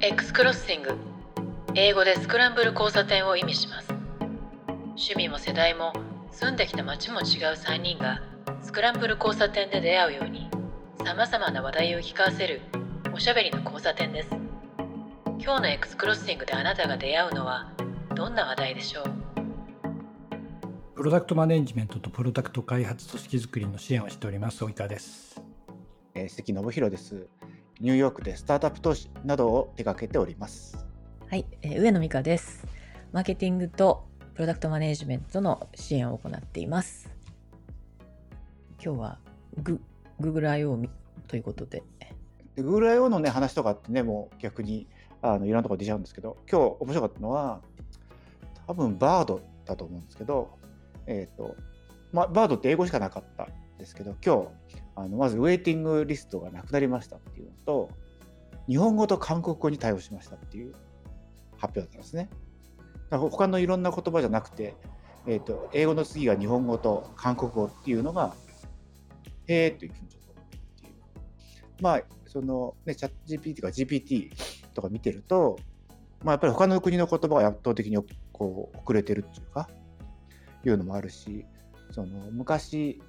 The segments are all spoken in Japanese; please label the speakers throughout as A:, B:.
A: X クロッシング。英語でスクランブル交差点を意味します。趣味も世代も住んできた街も違う3人がスクランブル交差点で出会うようにさまざまな話題を聞かせるおしゃべりの交差点です。今日の X クロッシングであなたが出会うのはどんな話題でしょう？
B: プロダクトマネジメントとプロダクト開発組織づくりの支援をしております及川です。
C: えー関信弘です。ニューヨークでスタートアップ投資などを手掛けております。
A: はい、えー上野美香ですマーケティングとプロダクトマネジメントの支援を行っています今日はグ Google I.O. ということで
C: で Google I.O. のね話とかってねもう逆にあのいろんなところ出ちゃうんですけど今日面白かったのは多分バードだと思うんですけどえっ、とまあバードって英語しかなかったんですけど今日あのまずウェイティングリストがなくなりましたっていうのと日本語と韓国語に対応しましたっていう発表だったんですね。他のいろんな言葉じゃなくて、えー、と英語の次が日本語と韓国語っていうのがへえというふうにちょっと思っていう。まあそのねチャット GPT とか GPT とか見てると、まあ、やっぱり他の国の言葉が圧倒的にこう遅れてるっていうかいうのもあるしその昔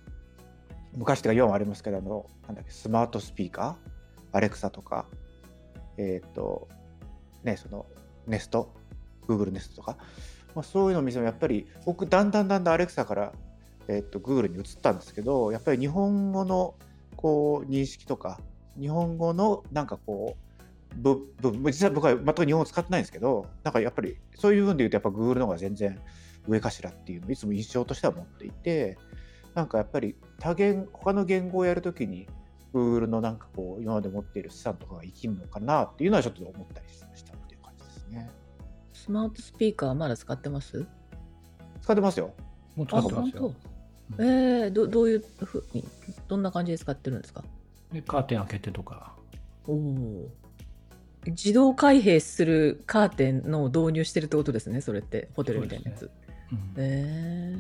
C: 昔っていうか4ありますけどあのなんだっけスマートスピーカー？アレクサとか？えっ、とねそのネスト？Google ネストとか、まあ、そういうのを見てもやっぱり僕だんだんだんだんアレクサから、えー、と Google に移ったんですけどやっぱり日本語のこう認識とか日本語のなんかこうぶぶ実際僕は全く日本語使ってないんですけどなんかやっぱりそういう部分で言うとやっぱ Google の方が全然上かしらっていうのをいつも印象としては持っていてなんかやっぱり多言他の言語をやるときに Google のなんかこう今まで持っている資産とかが生きるのかなっていうのはちょっと思ったりしたっていう感じですね。
A: スマートスピーカーまだ使ってます？
C: 使ってますよ。
B: もう使ってますよ。
A: えー、どどういうふうにどんな感じで使ってるんですか？
B: でカーテン開けてとか。
A: おお自動開閉するカーテンの導入してるってことですねそれって。ホテルみたいなやつ、
B: うん。
A: え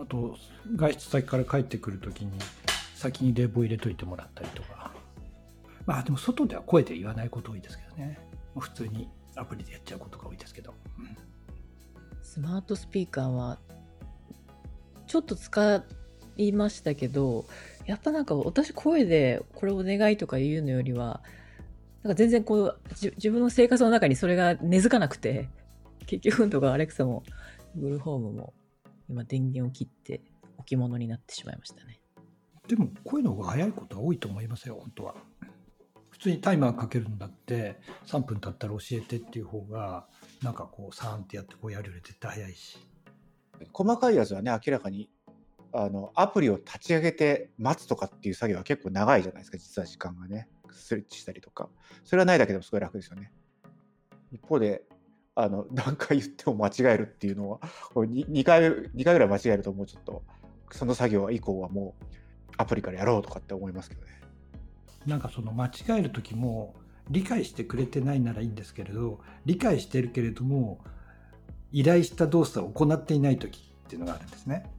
B: あと外出先から帰ってくるときに先に冷房入れといてもらったりとか。まあでも外では声で言わないこと多いですけどね。普通にアプリでやっちゃうことが多いですけど、うん。
A: スマートスピーカーはちょっと使いましたけどやっぱなんか私声でこれお願いとか言うのよりはなんか全然こう自分の生活の中にそれが根付かなくて結局とかアレクサも Google ホームも今電源を切って置物になってしまいましたね。
B: でも声の方が早いことは多いと思いますよ本当は。普通にタイマーかけるんだって3分経ったら教えてっていう方がなんかこうサーンってやってこうやるより絶対早いし。
C: 細かいやつはね明らかにあのアプリを立ち上げて待つとかっていう作業は結構長いじゃないですか実は時間がね。スイッチしたりとか。それはないだけでもすごい楽ですよね。一方であの 何回言っても間違えるっていうのは 2, 2, 回2回ぐらい間違えるともうちょっとその作業以降はもうアプリからやろうとかって思いますけどね
B: なんかその間違える時も理解してくれてないならいいんですけれど理解してるけれども依頼した動作を行っていない時っていうのがあるんですね。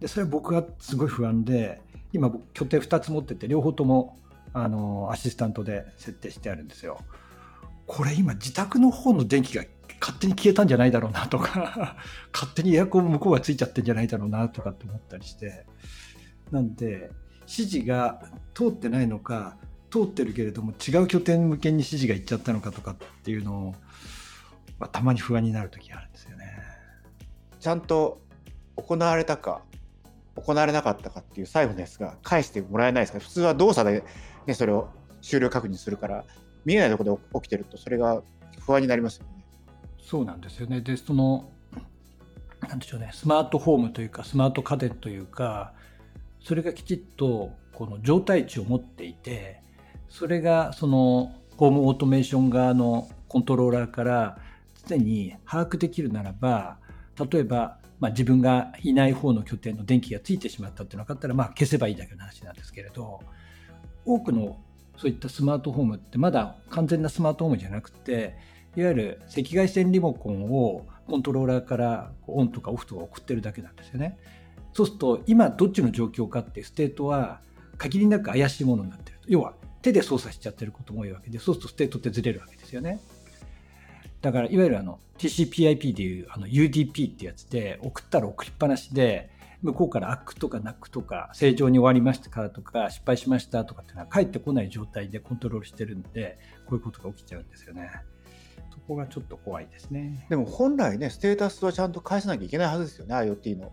B: でそれは僕がすごい不安で今僕拠点2つ持ってて両方ともあのアシスタントで設定してあるんですよ。これ今自宅の方の電気が勝手に消えたんじゃないだろうなとか 勝手にエアコン向こうがついちゃってんじゃないだろうなとかって思ったりしてなんで指示が通ってないのか通ってるけれども違う拠点向けに指示がいっちゃったのかとかっていうのを、ま、たまに不安になる時があるんですよね。
C: ちゃんと行われたか行われなかったかっていう最後のやつが返してもらえないですか？普通は動作で、ね、それを終了確認するから見えないところで起きてるとそれが不安になりますよね。
B: そうなんですよね。で、その、なんでしょうね、スマートフォームというか、スマート家電というか、それがきちっとこの状態値を持っていて、それがそのホームオートメーション側のコントローラーから常に把握できるならば、例えば、まあ、自分がいない方の拠点の電気がついてしまったっていうのが分かったら、まあ、消せばいいだけの話なんですけれど、多くのそういったスマートホームってまだ完全なスマートホームじゃなくて、いわゆる赤外線リモコンをコントローラーからオンとかオフとか送ってるだけなんですよね。そうすると今どっちの状況かっていうステートは限りなく怪しいものになってる。要は手で操作しちゃってることも多いわけで、そうするとステートってずれるわけですよね。だから、いわゆるあの TCPIP でいうあの UDP ってやつで、送ったら送りっぱなしで、向こうからアックとかナックとか、正常に終わりましたかとか、失敗しましたとかっていうのは返ってこない状態でコントロールしてるんで、こういうことが起きちゃうんですよね。そこがちょっと怖いですね。
C: でも本来ね、ステータスはちゃんと返さなきゃいけないはずですよね、IoT の。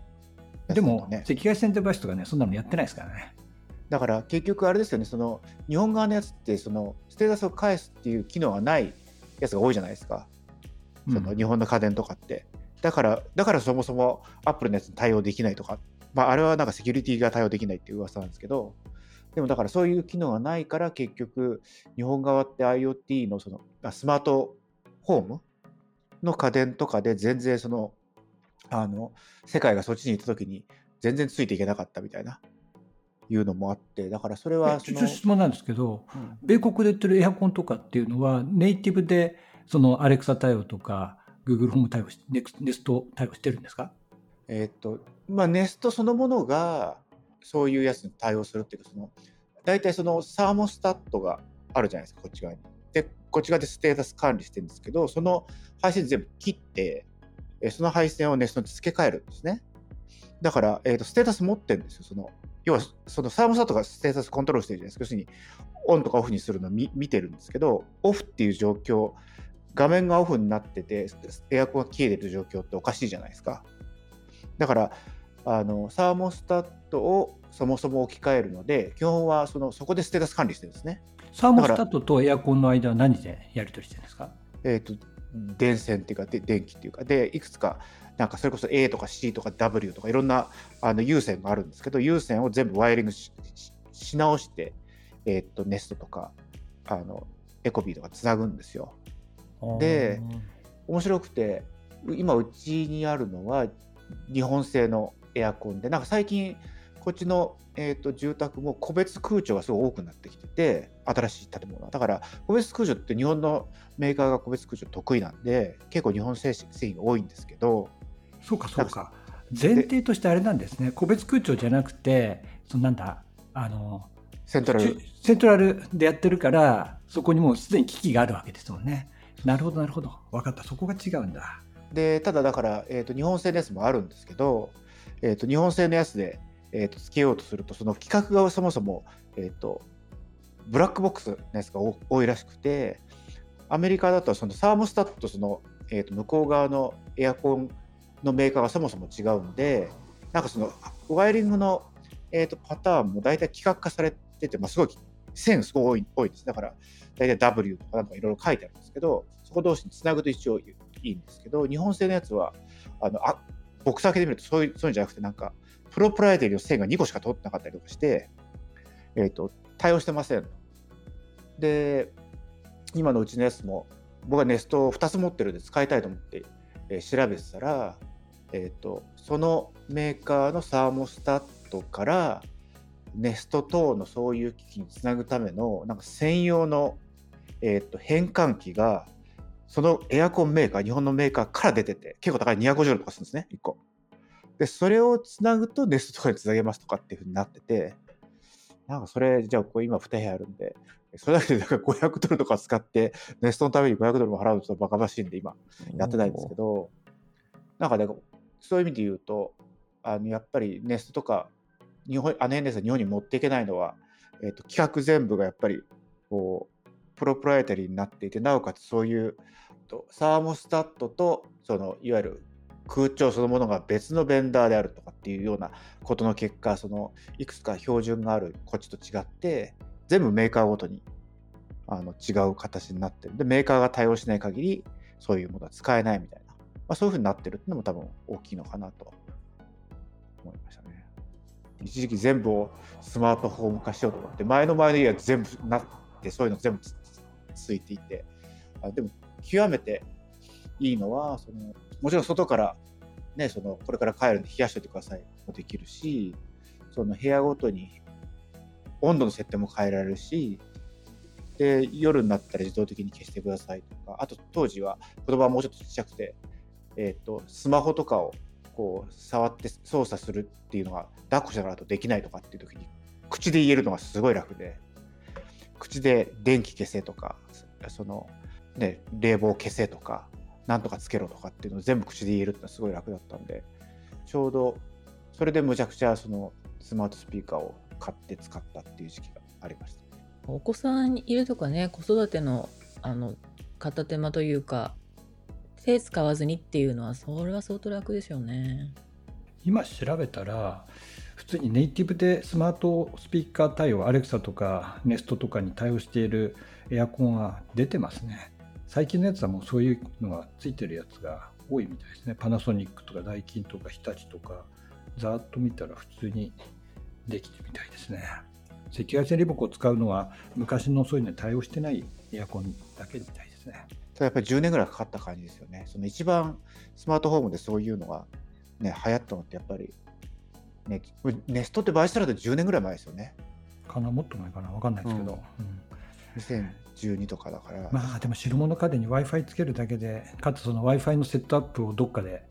B: でも、
C: ね、
B: 赤外線デバイスとかね、そんなのやってないですからね。
C: だから結局あれですよね、その日本側のやつってそのステータスを返すっていう機能がないやつが多いじゃないですか。その日本の家電とかって。だから、だからそもそもアップルのやつに対応できないとか、まあ、あれはなんかセキュリティが対応できないっていう噂なんですけど、でもだからそういう機能がないから結局日本側って IoT のそのスマートホームの家電とかで全然そのあの世界がそっちに行った時に全然ついていけなかったみたいないうのもあってだからそれはその
B: 質問なんですけど、
C: うん。
B: 米国で売ってるエアコンとかっていうのはネイティブでそのアレクサ対応とか Google ホーム対応しネクネスト対応してるんですか？
C: えっとまあ、ネストそのものがそういうやつに対応するっていうかその大体そのサーモスタットがあるじゃないですかこっち側に。でこっち側でステータス管理してるんですけどその配線全部切ってその配線をネストに付け替えるんですね。だから、えー、とステータス持ってるんですよ。その要はそのサーモスタットがステータスコントロールしてるじゃないですか。要するにオンとかオフにするのを見てるんですけどオフっていう状況画面がオフになっててエアコンが消えてる状況っておかしいじゃないですか。だからあのサーモスタットをそもそも置き換えるので基本はそのそこでステータス管理してるんですね。
B: サーモスタットとエアコンの間は何でやり取りしてるんですか？
C: えー、と電線っていうかで電気っていうかでいくつかなんかそれこそ A とか C とか W とかいろんなあの有線があるんですけど有線を全部ワイヤリングし直して、えー、とネストとかあのエコビーとかつなぐんですよ。で面白くて今うちにあるのは日本製のエアコンでなんか最近こっちの、えー、と住宅も個別空調がすごい多くなってきてて新しい建物は。だから個別空調って日本のメーカーが個別空調得意なんで結構日本製製品が多いんですけど
B: そうかそうか。前提としてあれなんですね。個別空調じゃなくてそのなんだあの
C: セントラル。
B: セントラルでやってるからそこにもうすでに機器があるわけですもんねなるほどなるほど。分かった。そこが違うんだ。
C: でただだから、えー、と日本製のやつもあるんですけど、えー、と日本製のやつで、えー、とつけようとするとその規格がそもそも、えー、とブラックボックスのやつが多多いらしくてアメリカだとそのサーモスタットとその、えー、と向こう側のエアコンのメーカーがそもそも違うんでなんかそのワイヤリングの、えー、とパターンも大体規格化されてて、まあ、すごい線すごい多いです。だから大体 W とかなんかいろいろ書いてあるんですけどそこ同士につなぐと一応いいんですけど日本製のやつはあのあボックス開けてみるとそういうそういうんじゃなくてなんかプロプライテリーの線が2個しか通ってなかったりとかして、えー、と対応してません。で今のうちのやつも僕はネストを2つ持ってるんで使いたいと思って、えー調べてたら、えー、とそのメーカーのサーモスタットからネスト等のそういう機器につなぐためのなんか専用の、えー、と変換器がそのエアコンメーカー日本のメーカーから出てて結構高い250ドルとかするんですね1個。でそれをつなぐとネストとかにつなげますとかっていうふうになっててなんかそれじゃあこれ今2部屋あるんでそれだけでなんか500ドルとか使ってネストのために500ドルも払うのちょっとバカバしいんで今やってないんですけど、なんかね、そういう意味で言うと、あのやっぱりネストとか、日本あの NS 日本に持っていけないのは、えー、と企画全部がやっぱりこうプロプライタリーになっていて、なおかつそういうとサーモスタットとそのいわゆる空調そのものが別のベンダーであるとかっていうようなことの結果、そのいくつか標準があるこっちと違って、全部メーカーごとにあの違う形になってる。で、メーカーが対応しない限り、そういうものは使えないみたいな、まあ、そういうふうになってるっていうのも多分大きいのかなと思いましたね。一時期全部をスマートフォーム化しようと思って、前の前の家は全部なって、そういうの全部ついていて、あでも極めていいのは、そのもちろん外から、ね、そのこれから帰るんで冷やしておいてくださいもできるし、その部屋ごとに温度の設定も変えられるし、で夜になったら自動的に消してくださいとか、あと当時は子供はもうちょっとちっちゃくて、えー、とスマホとかをこう触って操作するっていうのが抱っこしながらとできないとかっていう時に口で言えるのがすごい楽で口で電気消せとかその、ね、冷房消せとかなんとかつけろとかっていうのを全部口で言えるってのはすごい楽だったんでちょうどそれでむちゃくちゃそのスマートスピーカーを買って使ったっていう時期がありました。
A: お子さんいるとかね子育てのあの片手間というか手使わずにっていうのはそれは相当楽ですよね。
B: 今調べたら普通にネイティブでスマートスピーカー対応アレクサとかネストとかに対応しているエアコンは出てますね。最近のやつはもうそういうのがついてるやつが多いみたいですね。パナソニックとかダイキンとか日立とかざーっと見たら普通にできてみたいですね。赤外線リモコンを使うのは昔のそういうのに対応してないエアコンだけみたいですね。
C: ただやっぱり10年ぐらいかかった感じですよねその一番スマートフォームでそういうのがね流行ったのってやっぱりね、ネストってバイスタラで10年ぐらい前ですよね。
B: かな、もっと前かな、分かんないですけど。うん
C: 2012とかだから。
B: まあでも白物家電に Wi-Fi つけるだけで、かつその Wi-Fi のセットアップをどっかで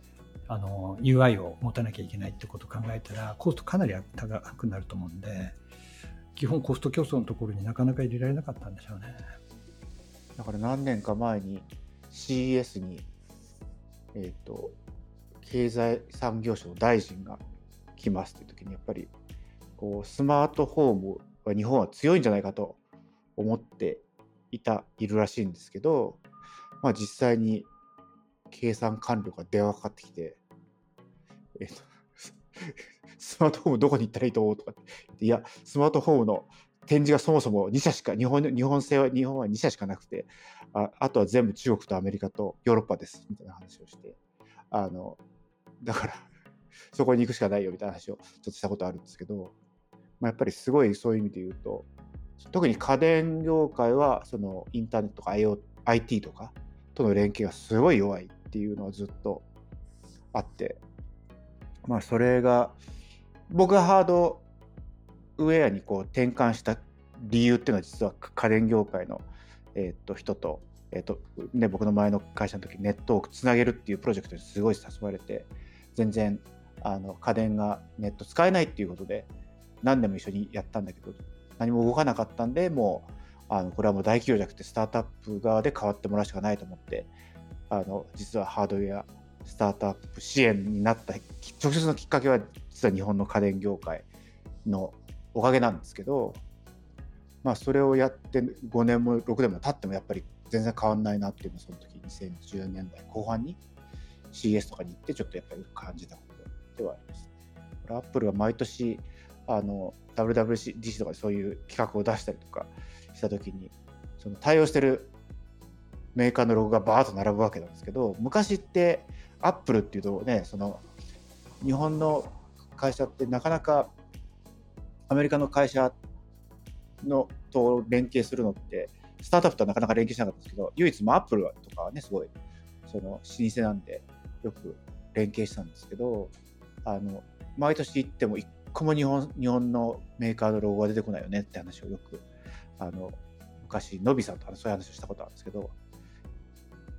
B: あの UI を持たなきゃいけないってことを考えたら、コストかなり高くなると思うんで、基本コスト競争のところになかなか入れられなかったんでしょうね。
C: だから何年か前に CES に、えっ、ー、と、経済産業省大臣がきますという時にやっぱりこうスマートフォームは日本は強いんじゃないかと思っていたいるらしいんですけど、まあ、実際に計算官僚が電話かかってきて、えっと、スマートフォームどこに行ったらいいと思うとかいや、スマートフォームの展示がそもそも2社しか、日本日本製は日本は2社しかなくてあ、あとは全部中国とアメリカとヨーロッパですみたいな話をして、あのだから そこに行くしかないよみたいな話をちょっとしたことあるんですけど、まあ、やっぱりすごいそういう意味で言うと特に家電業界はそのインターネットとか IT とかとの連携がすごい弱いっていうのはずっとあってまあそれが僕がハードウェアにこう転換した理由っていうのは実は家電業界の、えー、と人と,、えーとね、僕の前の会社の時ネットをつなげるっていうプロジェクトにすごい誘われて全然あの家電がネット使えないっていうことで何年も一緒にやったんだけど何も動かなかったんでもうあのこれはもう大企業じゃなくてスタートアップ側で変わってもらうしかないと思ってあの実はハードウェアスタートアップ支援になった直接のきっかけは実は日本の家電業界のおかげなんですけどまあそれをやって5年も6年も経ってもやっぱり全然変わんないなっていうのをその時2010年代後半に CS とかに行ってちょっとやっぱり感じたことではあります。アップルが毎年あの WWDC とかでそういう企画を出したりとかした時にその対応してるメーカーのロゴがバーッと並ぶわけなんですけど昔ってアップルっていうとねその日本の会社ってなかなかアメリカの会社のと連携するのってスタートアップとはなかなか連携しなかったんですけど唯一もアップルとかはねすごいその老舗なんでよく連携したんですけどあの毎年行っても一個も日本日本のメーカーのロゴが出てこないよねって話をよくあの昔のびさんとそういう話をしたことあるんですけど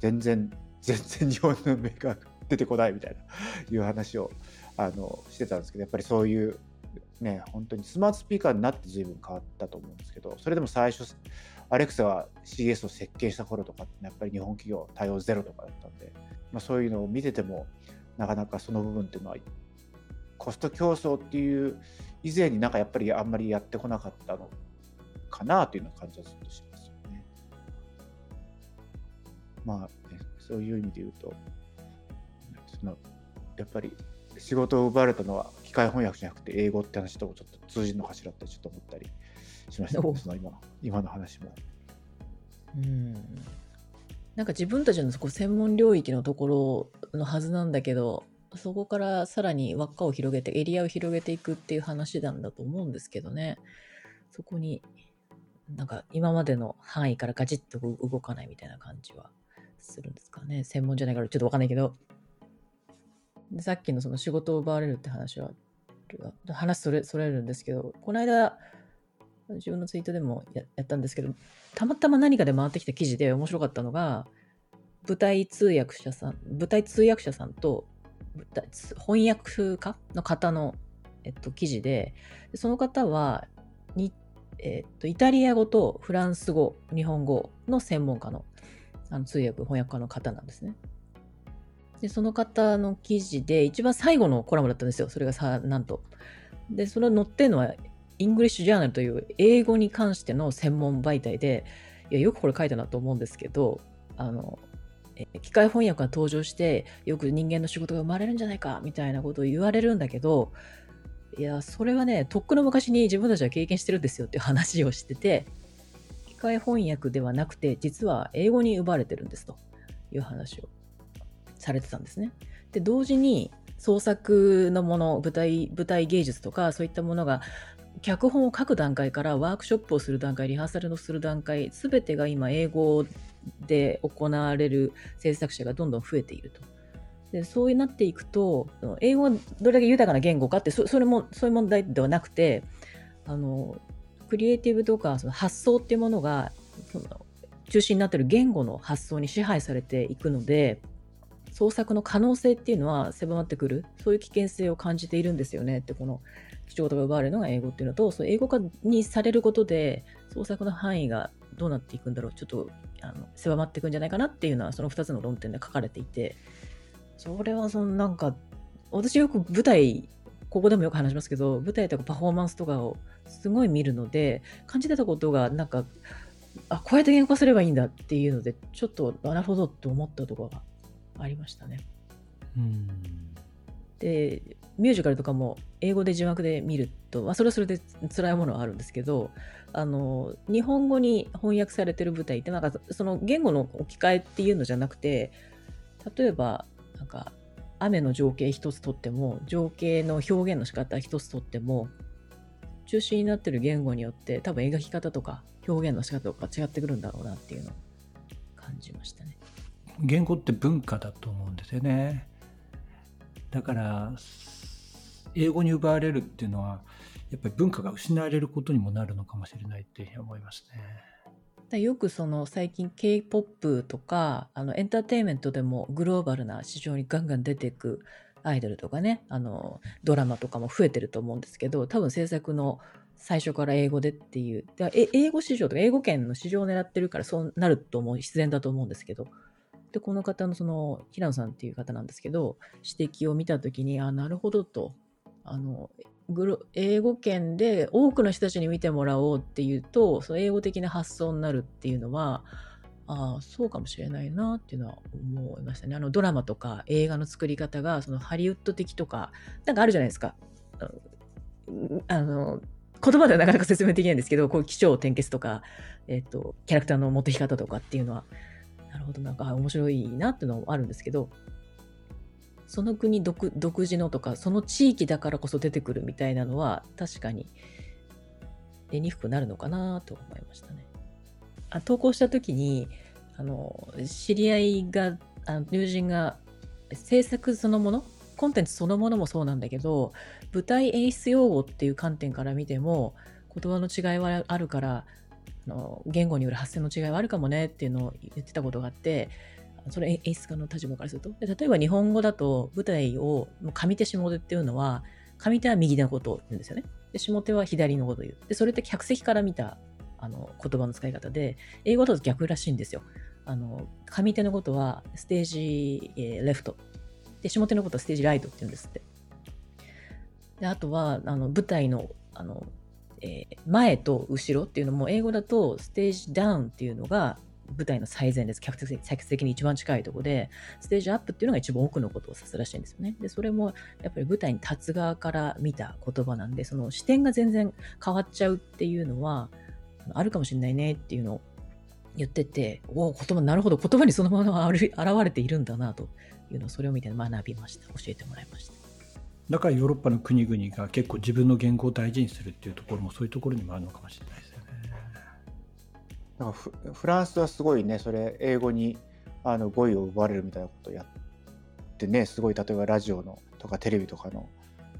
C: 全然全然日本のメーカーが出てこないみたいないう話をあのしてたんですけどやっぱりそういうね本当にスマートスピーカーになって随分変わったと思うんですけどそれでも最初アレクサが CS を設計した頃とかってやっぱり日本企業対応ゼロとかだったんで、まあ、そういうのを見ててもなかなかその部分っていうのはコスト競争っていう以前になんかやっぱりあんまりやってこなかったのかなというような感じはずっとしますよね。まあ、ね、そういう意味で言うと、そのやっぱり仕事を奪われたのは機械翻訳じゃなくて英語って話ともちょっと通じるのかしらってちょっと思ったりしました、ね、その今今の話も。
A: うんなんか自分たちのそこ専門領域のところのはずなんだけどそこからさらに輪っかを広げて、エリアを広げていくっていう話なんだと思うんですけどね。そこに、なんか今までの範囲からガチッと動かないみたいな感じはするんですかね。専門じゃないからちょっとわかんないけど。でさっきのその仕事を奪われるって話は、話それそれるんですけど、この間、自分のツイートでもやったんですけど、たまたま何かで回ってきた記事で面白かったのが、舞台通訳者さん、舞台通訳者さんと翻訳家の方の、えっと、記事で、その方は日えっとイタリア語とフランス語日本語の専門家のあの通訳翻訳家の方なんですね。でその方の記事で一番最後のコラムだったんですよそれがさなんと。でそれ載ってるのはイングリッシュ・ジャーナルという英語に関しての専門媒体でいやよくこれ書いたなと思うんですけどあの機械翻訳が登場してよく人間の仕事が生まれるんじゃないかみたいなことを言われるんだけどいやそれはねとっくの昔に自分たちは経験してるんですよっていう話をしてて機械翻訳ではなくて実は英語に奪われてるんですという話をされてたんですね。で同時に創作のもの舞台舞台芸術とかそういったものが脚本を書く段階からワークショップをする段階リハーサルのする段階全てが今英語で行われる制作者がどんどん増えていると。でそうなっていくと英語がどれだけ豊かな言語かってそれもそういう問題ではなくてあのクリエイティブとかその発想っていうものがその中心になってる言語の発想に支配されていくので創作の可能性っていうのは狭まってくる？そういう危険性を感じているんですよねってこの仕事が奪われるのが英語っていうのとそう英語化にされることで創作の範囲がどうなっていくんだろう？ちょっとあの狭まっていくんじゃないかなっていうのはその2つの論点で書かれていて。それはそのなんか私よく舞台ここでもよく話しますけど舞台とかパフォーマンスとかをすごい見るので感じてたことがなんかあこうやって言語化すればいいんだっていうのでちょっとなるほどって思ったところがありましたね。
B: うん
A: でミュージカルとかも英語で字幕で見ると、まあ、それはそれで辛いものはあるんですけどあの日本語に翻訳されてる舞台ってなんかその言語の置き換えっていうのじゃなくて例えばなんか雨の情景一つとっても情景の表現の仕方一つとっても中心になってる言語によって多分描き方とか表現の仕方とか違ってくるんだろうなっていうのを感じましたね。
B: 言語って文化だと思うんですよね。だから英語に奪われるっていうのはやっぱり文化が失われることにもなるのかもしれないって思います
A: ね。よくその最近 K-POP とかあのエンターテインメントでもグローバルな市場にガンガン出ていくアイドルとかねあのドラマとかも増えてると思うんですけど多分制作の最初から英語でっていう英語市場とか英語圏の市場を狙ってるからそうなると思う必然だと思うんですけどでこの方のその平野さんっていう方なんですけど指摘を見た時にあなるほどとあの英語圏で多くの人たちに見てもらおうっていうとその英語的な発想になるっていうのはあそうかもしれないなっていうのは思いましたね。あのドラマとか映画の作り方がそのハリウッド的とかなんかあるじゃないですか。あの言葉ではなかなか説明できないんですけどこういう起承転結とか、えっと、キャラクターの持ってき方とかっていうのはなるほどなんか面白いなっていうのもあるんですけどその国独独自のとかその地域だからこそ出てくるみたいなのは確かに出にくくなるのかなと思いましたね。あ投稿した時にあの知り合いがあの友人が制作そのものコンテンツそのものもそうなんだけど舞台演出用語っていう観点から見ても言葉の違いはあるからあの言語による発声の違いはあるかもねっていうのを言ってたことがあってそれ演出家の立場からすると。例えば日本語だと舞台を上手下手っていうのは、上手は右のことを言うんですよね。で下手は左のことを言う。で、それって客席から見たあの言葉の使い方で、英語だと逆らしいんですよ。あの上手のことはステージ、えー、レフト。で、下手のことはステージライトって言うんですって。であとはあの舞台のあの、えー、前と後ろっていうのも英語だとステージダウンっていうのが舞台の最前列、客席に一番近いとこで、ステージアップっていうのが一番奥のことを指すらしいんですよね。で、それもやっぱり舞台に立つ側から見た言葉なんで、その視点が全然変わっちゃうっていうのは、あるかもしれないねっていうのを言ってて、おお、言葉、なるほど、言葉にそのまま現れているんだなというのを、それを見て学びました。教えてもらいました。
B: だからヨーロッパの国々が結構自分の言語を大事にするっていうところもそういうところにもあるのかもしれないです。
C: なんからフランスはすごいねそれ英語にあの語彙を奪われるみたいなことをやってねすごい例えばラジオのとかテレビとかの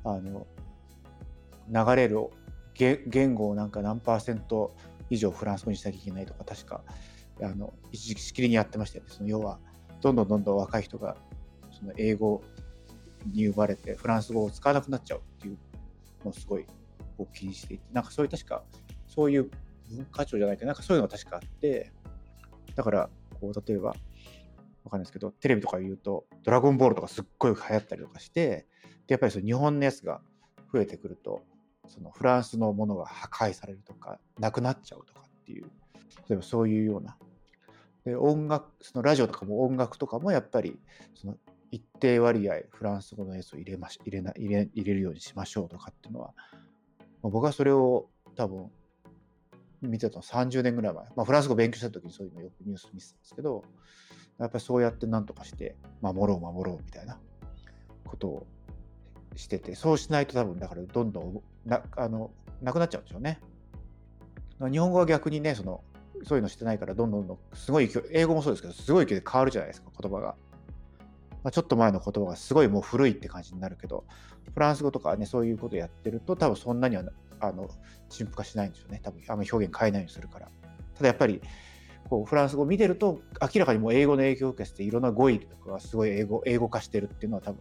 C: あの流れる言語をなんか何パーセント以上フランス語にしなきゃいけないとか確かあの一時期しきりにやってましたよねその要はどんどんどんどん若い人がその英語に奪われてフランス語を使わなくなっちゃうっていうのをすごい気にしていてなんかそういう確かそういう文化庁じゃないけどなんかそういうのが確かあってだからこう例えばわかんないですけどテレビとか言うと「ドラゴンボール」とかすっごい流行ったりとかしてでやっぱりその日本のやつが増えてくるとそのフランスのものが破壊されるとかなくなっちゃうとかっていう例えばそういうような。で音楽そのラジオとかも音楽とかもやっぱりその一定割合フランス語の演奏を入れまし入れな入れ入れるようにしましょうとかっていうのは、まあ、僕はそれを多分見てたの30年ぐらい前、まあ、フランス語勉強した時にそういうのよくニュース見てたんですけどやっぱりそうやって何とかして守ろう守ろうみたいなことをしててそうしないと多分だからどんどんなあのなくなっちゃうんでしょうね。日本語は逆にねそのそういうのしてないからどんどんどんすごい勢い英語もそうですけどすごい勢いで変わるじゃないですか言葉が。まあ、ちょっと前の言葉がすごいもう古いって感じになるけどフランス語とかねそういうことやってると多分そんなにはあの陳腐化しないんですよね。多分あんまり表現変えないようにするから。ただやっぱりこうフランス語を見てると明らかにもう英語の影響を受けていろんな語彙とかがすごい英語英語化してるっていうのは多分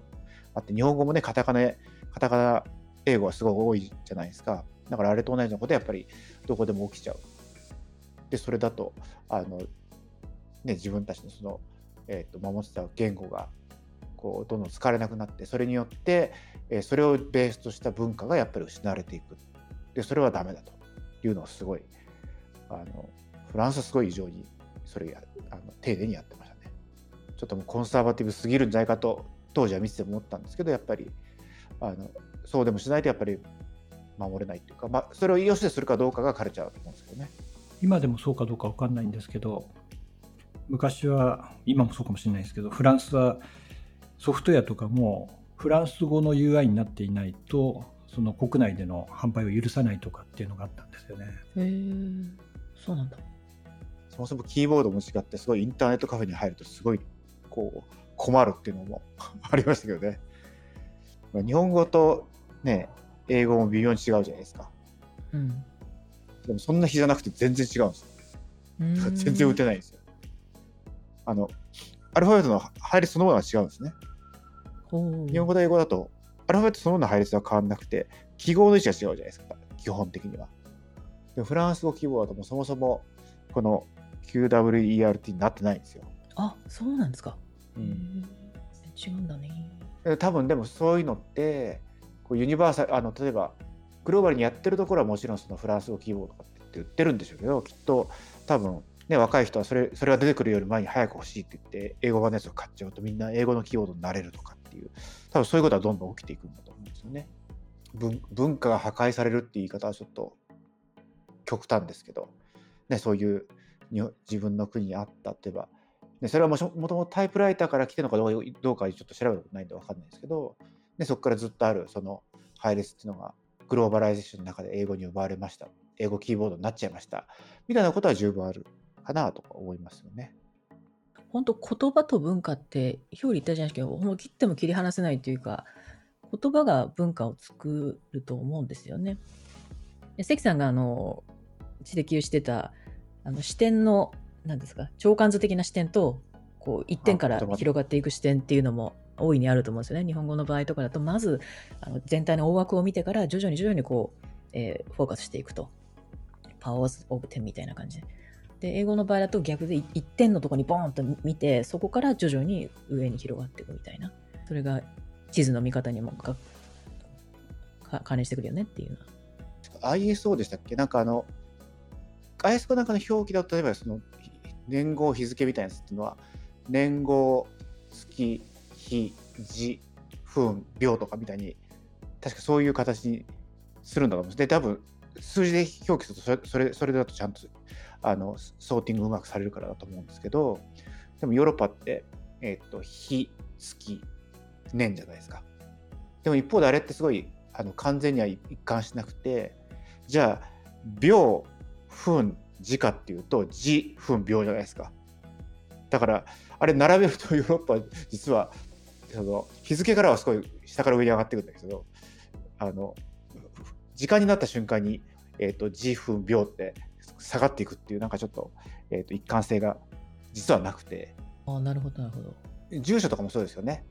C: あって日本語もねカタカナカタカナ英語はすごい多いじゃないですか。だからあれと同じようなことはやっぱりどこでも起きちゃう。でそれだとあの、ね、自分たちのその、えー、と守ってた言語がこうどんどん使われなくなってそれによって、それをベースとした文化がやっぱり失われていくでそれはダメだというのをすごいあのフランスはすごい異常にそれやあの丁寧にやってましたねちょっともうコンサバティブすぎるんじゃないかと当時は見てて思ったんですけどやっぱりあのそうでもしないとやっぱり守れないっていうか、まあ、それを良しでするかどうかがカルチャーだと思うんですけどね。
B: 今でもそうかどうか分かんないんですけど昔は今もそうかもしれないですけどフランスはソフトウェアとかもフランス語の UI になっていないとその国内での販売を許さないとかっていうのがあったんですよね。
A: へえそうなんだ。
C: そもそもキーボードも違ってすごいインターネットカフェに入るとすごいこう困るっていうのも ありましたけどね。日本語とね英語も微妙に違うじゃないですか。
A: うん、
C: でもそんな日じゃなくて全然違うんですよ。全然打てないんですよ。あの、アルファベットの配列そのものが違うんですね。日本語と英語だと、アルファベットそのものの配列は変わらなくて、記号の位置が違うじゃないですか、基本的には。でフランス語記号だともそもそもこの QWERT になってないんですよ。
A: あ、そうなんですか。うん、違うんだね。
C: 多分でもそういうのってこうユニバーサルあの例えばグローバルにやってるところはもちろんそのフランス語記号とかって言ってるんでしょうけどきっと多分ね若い人はそれそれが出てくるより前に早く欲しいって言って英語版のやつを買っちゃうとみんな英語のキーボードになれるとかっていう多分そういうことはどんどん起きていくんだと思うんですよね。文化が破壊されるって言い方はちょっと極端ですけど、ね、そういう自分の国にあった例えばでそれはもともとタイプライターから来てるのかどうどうかちょっと調べたことないんで分かんないですけどでそこからずっとあるその配列っていうのがグローバライゼーションの中で英語に奪われました。英語キーボードになっちゃいました。みたいなことは十分ある。かなと思いますよね。
A: 本当言葉と文化って表裏一体じゃないですけどもう切っても切り離せないというか言葉が文化を作ると思うんですよね。関さんがあの指摘をしてたあの視点のなんですか、長官図的な視点と、こう、一点から広がっていく視点っていうのも大いにあると思うんですよね。日本語の場合とかだと、まず、あの全体の大枠を見てから、徐々に徐々にこう、えー、フォーカスしていくと。パワーズ・オブ・テンみたいな感じで。で、英語の場合だと逆で一点のとこにボーンと見て、そこから徐々に上に広がっていくみたいな。それが地図の見方にもか関連してくるよねっていうの
C: は。ISO でしたっけ？なんかあの、ISO なんかの表記だと、例えばその年号日付みたいなやつっていうのは年号月日時分秒とかみたいに確かそういう形にするんだと思うんですで多分数字で表記するとそれそれそれだとちゃんとあのソーティングうまくされるからだと思うんですけどでもヨーロッパって、えっ、と日月年じゃないですか。でも一方であれってすごいあの完全には一貫しなくてじゃあ秒分時価っていうと時分秒じゃないですか。だからあれ並べるとヨーロッパ実はその日付からはすごい下から上に上がっていくんだけどあの時間になった瞬間に、えーと、時分秒って下がっていくっていうなんかちょっと,、えーと、一貫性が実はなくて。
A: あなるほどなるほ
C: ど。住所とかもそうですよね。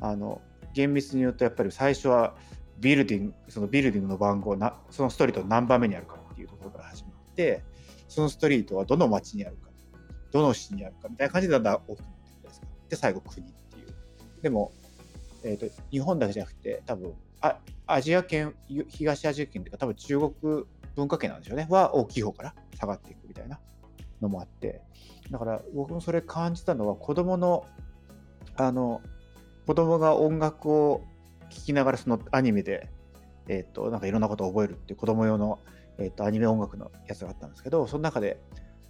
C: あの厳密に言うとやっぱり最初はビルディングそのビルディングの番号なそのストーリーと何番目にあるかっていうところから始まるってそのストリートはどの町にあるかどの市にあるかみたいな感じでだんだん大きくなっていくじゃないですか。で最後国っていう。でも、えーと、日本だけじゃなくて多分あアジア圏東アジア圏っていうか多分中国文化圏なんでしょうね。は大きい方から下がっていくみたいなのもあって。だから僕もそれ感じたのは子供のあの子供が音楽を聴きながらそのアニメで、えっ、ー、となんかいろんなことを覚えるっていう子供用の、えーと、アニメ音楽のやつがあったんですけどその中で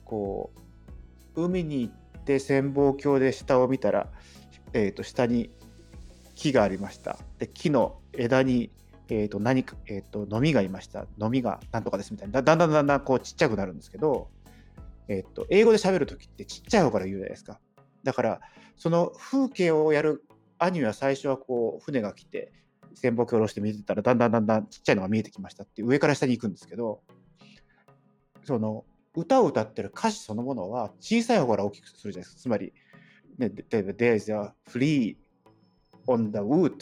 C: こう海に行って潜望鏡で下を見たら、えーと、下に木がありました。で木の枝に、えーと、何か、えー、と飲みがいました飲みがなんとかですみたいなだんだんだんだんこうちっちゃくなるんですけどえっと、英語で喋るときってちっちゃい方から言うじゃないですか。だから、その風景をやる兄は最初はこう、船が来て、潜望鏡を下ろして見てたら、だんだんだんだんちっちゃいのが見えてきましたって上から下に行くんですけど、その、歌を歌ってる歌詞そのものは小さい方から大きくするじゃないですか。つまり、ね、例えば、There's a flea on the wood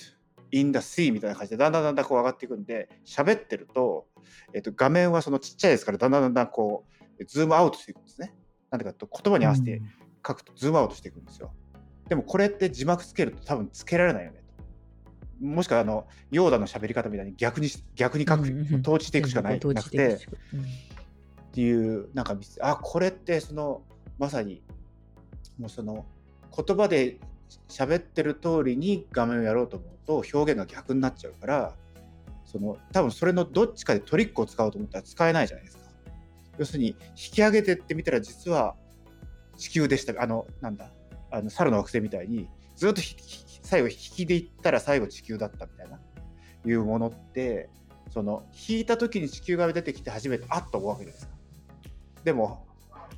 C: in the sea みたいな感じでだんだんだんだんこう上がっていくんで喋ってると、えっと、画面はそのちっちゃいですからだんだんだんだんこうズームアウトしていくんですね。なんでかと言葉に合わせて書くとズームアウトしていくんですよ。でもこれって字幕つけると多分つけられないよねと。もしくはあのヨーダの喋り方みたいに逆に逆に書く、統治していくしかない、なくて、っていうなんかあこれってそのまさにもうその言葉で喋ってる通りに画面をやろうと思うと表現が逆になっちゃうからその多分それのどっちかでトリックを使おうと思ったら使えないじゃないですか。要するに引き上げてってみたら実は地球でしたあのなんだあの猿の惑星みたいにずっと最後引きでいったら最後地球だったみたいないうものってその引いた時に地球が出てきて初めてあっと思うわけじゃないですか。でも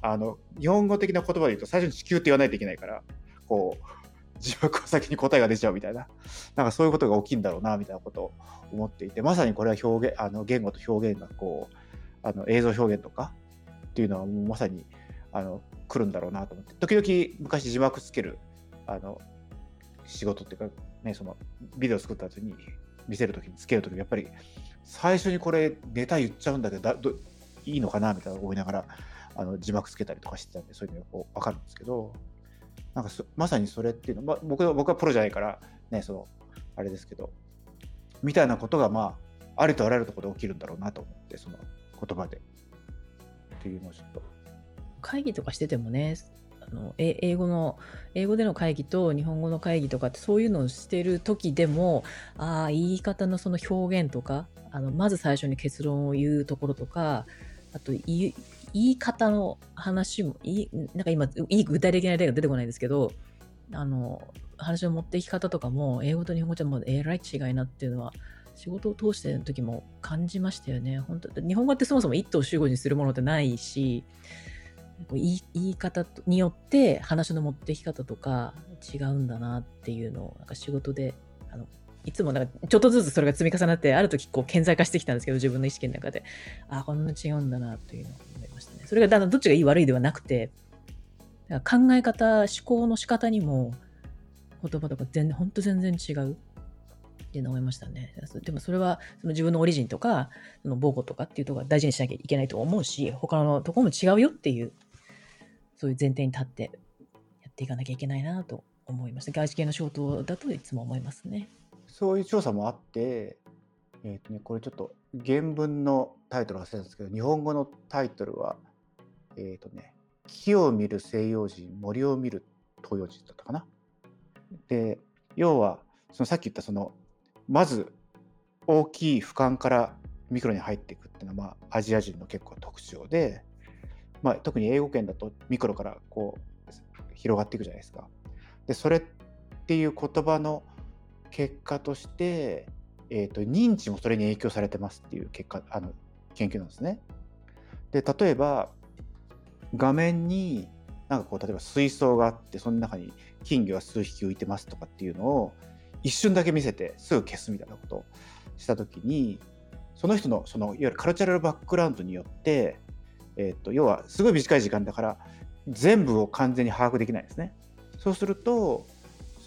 C: あの日本語的な言葉で言うと最初に地球って言わないといけないからこう字幕を先に答えが出ちゃうみたいな。なんかそういうことが起きるんだろうなみたいなことを思っていて。まさにこれは表現あの言語と表現がこうあの映像表現とかっていうのはもうまさにあの来るんだろうなと思って。時々昔字幕つけるあの仕事っていうか、ね、そのビデオ作った後に見せる時につける時やっぱり最初にこれネタ言っちゃうんだけどどいいのかなみたいな思いながらあの字幕つけたりとかしてたんでそういうのがこう分かるんですけど。なんかまさにそれっていうの、まあ、僕は僕はプロじゃないからねそのあれですけどみたいなことがまあありとあらゆるところで起きるんだろうなと思ってその言葉でっていうのをちょっと。
A: 会議とかしててもねあの英語の英語での会議と日本語の会議とかってそういうのをしてる時でもああ言い方のその表現とかあのまず最初に結論を言うところとかあと言言い方の話もいなんか今いい具体的な例が出てこないんですけどあの話を持っていき方とかも英語と日本語じゃもうえらい違いなっていうのは仕事を通しての時も感じましたよね。本当日本語ってそもそも一党集合にするものってないし、言い方によって話の持っていき方とか違うんだなっていうのをなんか仕事であのいつもなんかちょっとずつそれが積み重なってある時こう顕在化してきたんですけど自分の意識の中であこんな違うんだなというのを。それがだんだんどっちがいい悪いではなくて考え方思考の仕方にも言葉とか全然本当全然違う。って思いましたね。でもそれはその自分のオリジンとか、その母語とかっていうところは大事にしなきゃいけないと思うし、他のところも違うよっていう、そういう前提に立ってやっていかなきゃいけないなと思いました。外資系の仕事だといつも思いますね。
C: そういう調査もあって、えーとね、これちょっと原文のタイトルが忘れたんですけど、日本語のタイトルは、えっ、ー、とね、木を見る西洋人、森を見る東洋人だったかな。で、要は、そのさっき言ったそのまず大きい俯瞰からミクロに入っていくっていうのは、まあ、アジア人の結構特徴で、まあ、特に英語圏だとミクロからこう広がっていくじゃないですか。でそれっていう言葉の結果として、えーと、認知もそれに影響されてますっていう結果あの研究なんですね。で例えば画面になんかこう例えば水槽があってその中に金魚が数匹浮いてますとかっていうのを一瞬だけ見せてすぐ消すみたいなことをした時にその人のそのいわゆるカルチャラルバックグラウンドによって、えー、と要はすごい短い時間だから全部を完全に把握できないですね。そうすると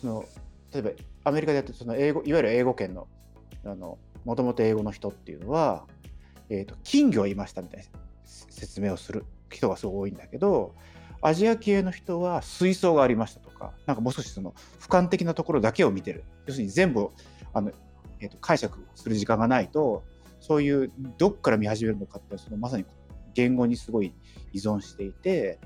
C: その例えばアメリカでやってその英語いわゆる英語圏のもともと英語の人っていうのは、えー、と金魚はいましたみたいな説明をする人がすごい多いんだけどアジア系の人は水槽がありましたとかなんかもう少しその俯瞰的なところだけを見てる。要するに全部あの、えーと解釈する時間がないとそういうどっから見始めるのかってそのまさに言語にすごい依存していて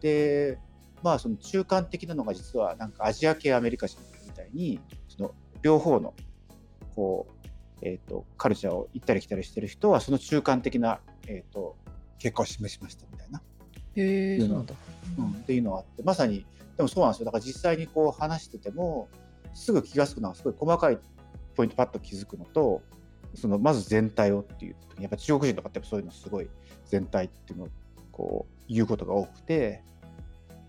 C: でまあその中間的なのが実はなんかアジア系アメリカ人みたいにその両方のこう、えーと、カルチャーを行ったり来たりしてる人はその中間的な、えーと、結果を示しましたみたいな。
A: へえそうなんだ、
C: うん、っていうのがあってまさにでもそうなんですよ。だから実際にこう話しててもすぐ気が付くのはすごい細かいポイントパッと気づくのとそのまず全体をっていうやっぱ中国人とかってそういうのすごい全体っていうのをこう言うことが多くて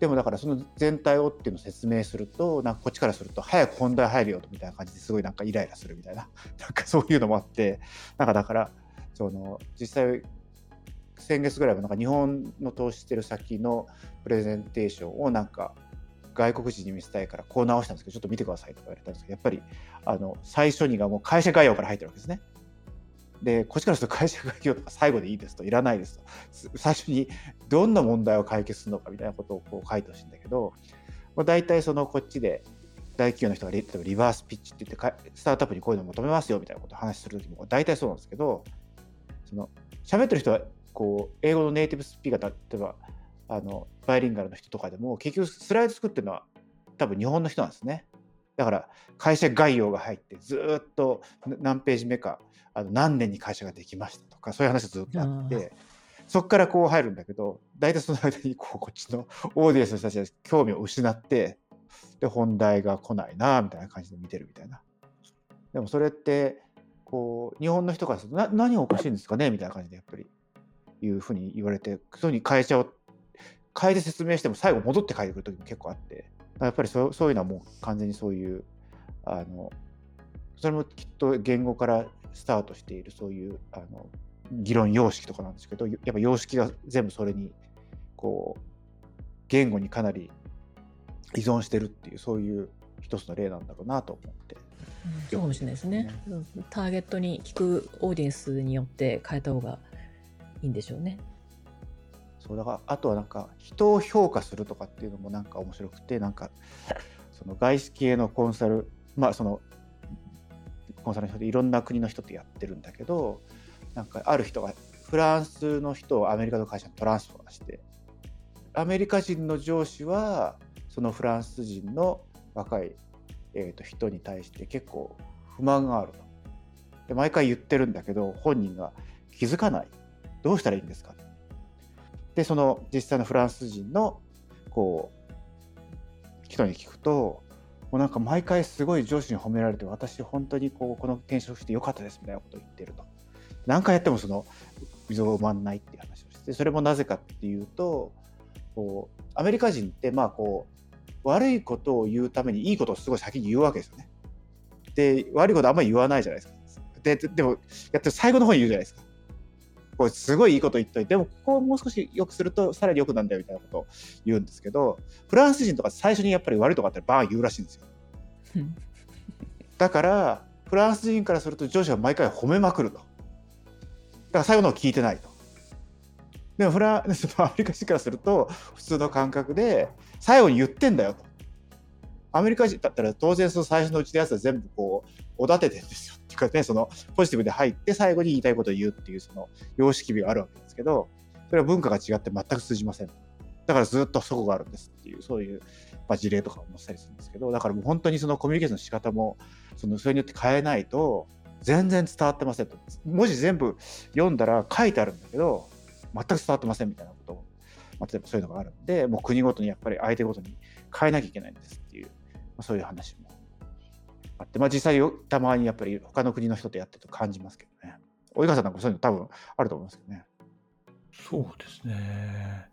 C: でもだからその全体をっていうのを説明するとなんかこっちからすると早く本題入るよとみたいな感じですごいなんかイライラするみたいななんかそういうのもあってなんかだからその実際先月ぐらいもなんか日本の投資してる先のプレゼンテーションをなんか外国人に見せたいからこう直したんですけどちょっと見てくださいとか言われたんですけどやっぱりあの最初にがもう会社概要から入ってるわけですね。でこっちからすると会社概要とか最後でいいですといらないですと最初にどんな問題を解決するのかみたいなことをこう書いてほしいんだけど、まあ、大体そのこっちで大企業の人が例えばリバースピッチって言ってスタートアップにこういうのを求めますよみたいなことを話する時も大体そうなんですけどその喋ってる人はこう英語のネイティブスピーカー例えばあのバイリンガルの人とかでも結局スライド作ってるのは多分日本の人なんですね。だから会社概要が入ってずっと何ページ目かあの何年に会社ができましたとかそういう話がずっとあってそこからこう入るんだけど大体その間にこうこっちのオーディエンスの人たちが興味を失ってで本題が来ないなみたいな感じで見てるみたいな。でもそれってこう日本の人からするとな何がおかしいんですかねみたいな感じでやっぱりいうふうに言われてそういうに会社を変えて説明しても最後戻って帰ってくる時も結構あってやっぱりそそういうのはもう完全にそういうあのそれもきっと言語からスタートしているそういうあの議論様式とかなんですけどやっぱ様式が全部それにこう言語にかなり依存してるっていうそういう一つの例なんだろうなと思って、
A: うん、そうかもしれないですね、ね、ターゲットに聞くオーディエンスによって変えた方がいいんでしょうね。
C: そうだからあとはなんか人を評価するとかっていうのもなんか面白くてなんか その外資系のコンサルまあそのコンサルの人でいろんな国の人ってやってるんだけどなんかある人がフランスの人をアメリカの会社にトランスファーしてアメリカ人の上司はそのフランス人の若い、えー、と人に対して結構不満があると。で毎回言ってるんだけど本人が気づかないどうしたらいいんですか？でその実際のフランス人のこう人に聞くともうなんか毎回すごい上司に褒められて私本当にこうこの転職してよかったですみたいなことを言ってると何回やってもその溝が埋まんないっていう話をしてそれもなぜかっていうとこうアメリカ人ってまあこう悪いことを言うためにいいことをすごい先に言うわけですよね。で悪いことあんまり言わないじゃないですか。ででもやって最後の方に言うじゃないですか。こうすごいいいこと言っといて、でもここをもう少し良くするとさらに良くなんだよみたいなことを言うんですけど、フランス人とか最初にやっぱり悪いとこあったらバーン言うらしいんですよ。だから、フランス人からすると上司は毎回褒めまくると。だから最後のを聞いてないと。でもフランス アメリカ人からすると普通の感覚で最後に言ってんだよと。アメリカ人だったら当然その最初のうちのやつは全部こうおだててんですよ。っていうかね、そのポジティブで入って最後に言いたいことを言うっていうその様式美があるわけですけど、それは文化が違って全く通じません。だからずっとそこがあるんですっていう、そういう、まあ、事例とかも載せたりするんですけど、だからもう本当にそのコミュニケーションの仕方も、そのそれによって変えないと、全然伝わってませんと。文字全部読んだら書いてあるんだけど、全く伝わってませんみたいなことを、まあ、例えばそういうのがあるんで、もう国ごとにやっぱり相手ごとに変えなきゃいけないんですっていう、まあ、そういう話もあって、まあ、実際たまにやっぱり他の国の人とやってると感じますけどね。及川さんなんかそういうの多分あると思いますけどね。
B: そうですね。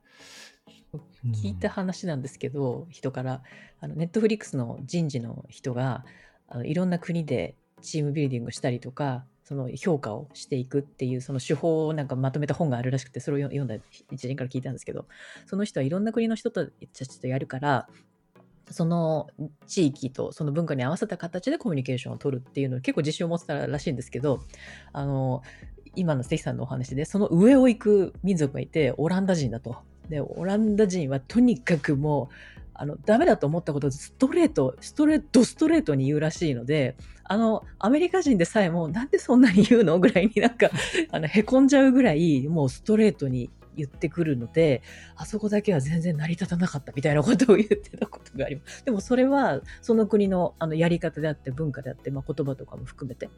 A: 聞いた話なんですけど、人からあのネットフリックスの人事の人があのいろんな国でチームビルディングしたりとかその評価をしていくっていうその手法をなんかまとめた本があるらしくてそれを読んだ一人から聞いたんですけどその人はいろんな国の人たちとやるからその地域とその文化に合わせた形でコミュニケーションを取るっていうのを結構自信を持ってたらしいんですけど、あの、今の関さんのお話で、その上を行く民族がいて、オランダ人だと。で、オランダ人はとにかくもう、あの、ダメだと思ったことをストレート、ストレート、ストレートに言うらしいので、あの、アメリカ人でさえも、なんでそんなに言うのぐらいになんか、あの、へこんじゃうぐらい、もうストレートに言ってくるので、あそこだけは全然成り立たなかったみたいなことを言ってたことがあります。でもそれは、その国のあのやり方であって、文化であって、まあ、言葉とかも含めて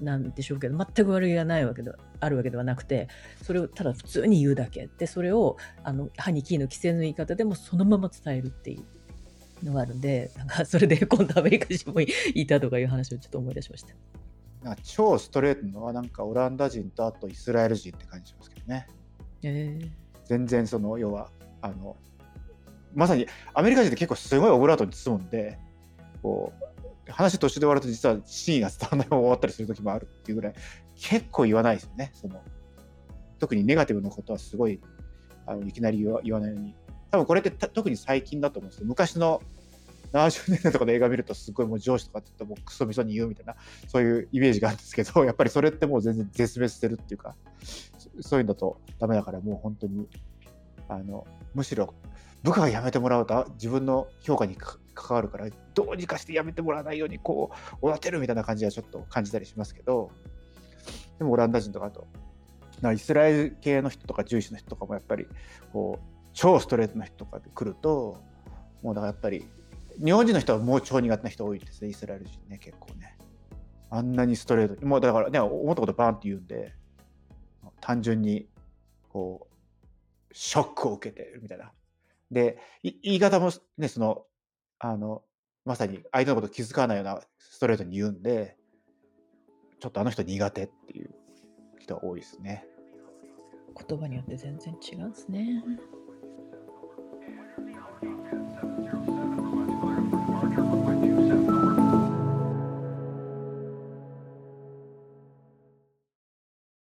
A: なんでしょうけど、全く悪気がないわけであるわけではなくて、それをただ普通に言うだけ。で、それを、あの、歯にキーの規制の言い方でもそのまま伝えるっていうのがあるんで、なんかそれで今度アメリカ人もいたとかいう話をちょっと思い出しました。
C: 超ストレートのはなんかオランダ人とあとイスラエル人って感じしますけどね。全然その要はあのまさにアメリカ人って結構すごいオブラートに包むんでこう話途中で終わると実は真意が伝わらないまま終わったりする時もあるっていうぐらい結構言わないですよねその。特にネガティブなことはすごいあのいきなり言わないように。多分これって特に最近だと思うんですけど昔の70年代とかの映画見るとすごいもう上司とかって言ってもクソみそに言うみたいなそういうイメージがあるんですけどやっぱりそれってもう全然絶滅してるっていうかそういうんだとダメだからもう本当にあのむしろ部下が辞めてもらうと自分の評価に関わるからどうにかして辞めてもらわないようにこうおだてるみたいな感じはちょっと感じたりしますけどでもオランダ人とかあとイスラエル系の人とかジューシーの人とかもやっぱりこう超ストレートな人とかで来るともうだからやっぱり日本人の人はもう超苦手な人多いですね、イスラエル人ね、結構ね。あんなにストレートもうだからね、思ったことバンって言うんで、単純にこうショックを受けてるみたいな。で言い方もねそのあのまさに相手のこと気づかないようなストレートに言うんでちょっとあの人苦手っていう人多いですね。
A: 言葉によって全然違うんですね。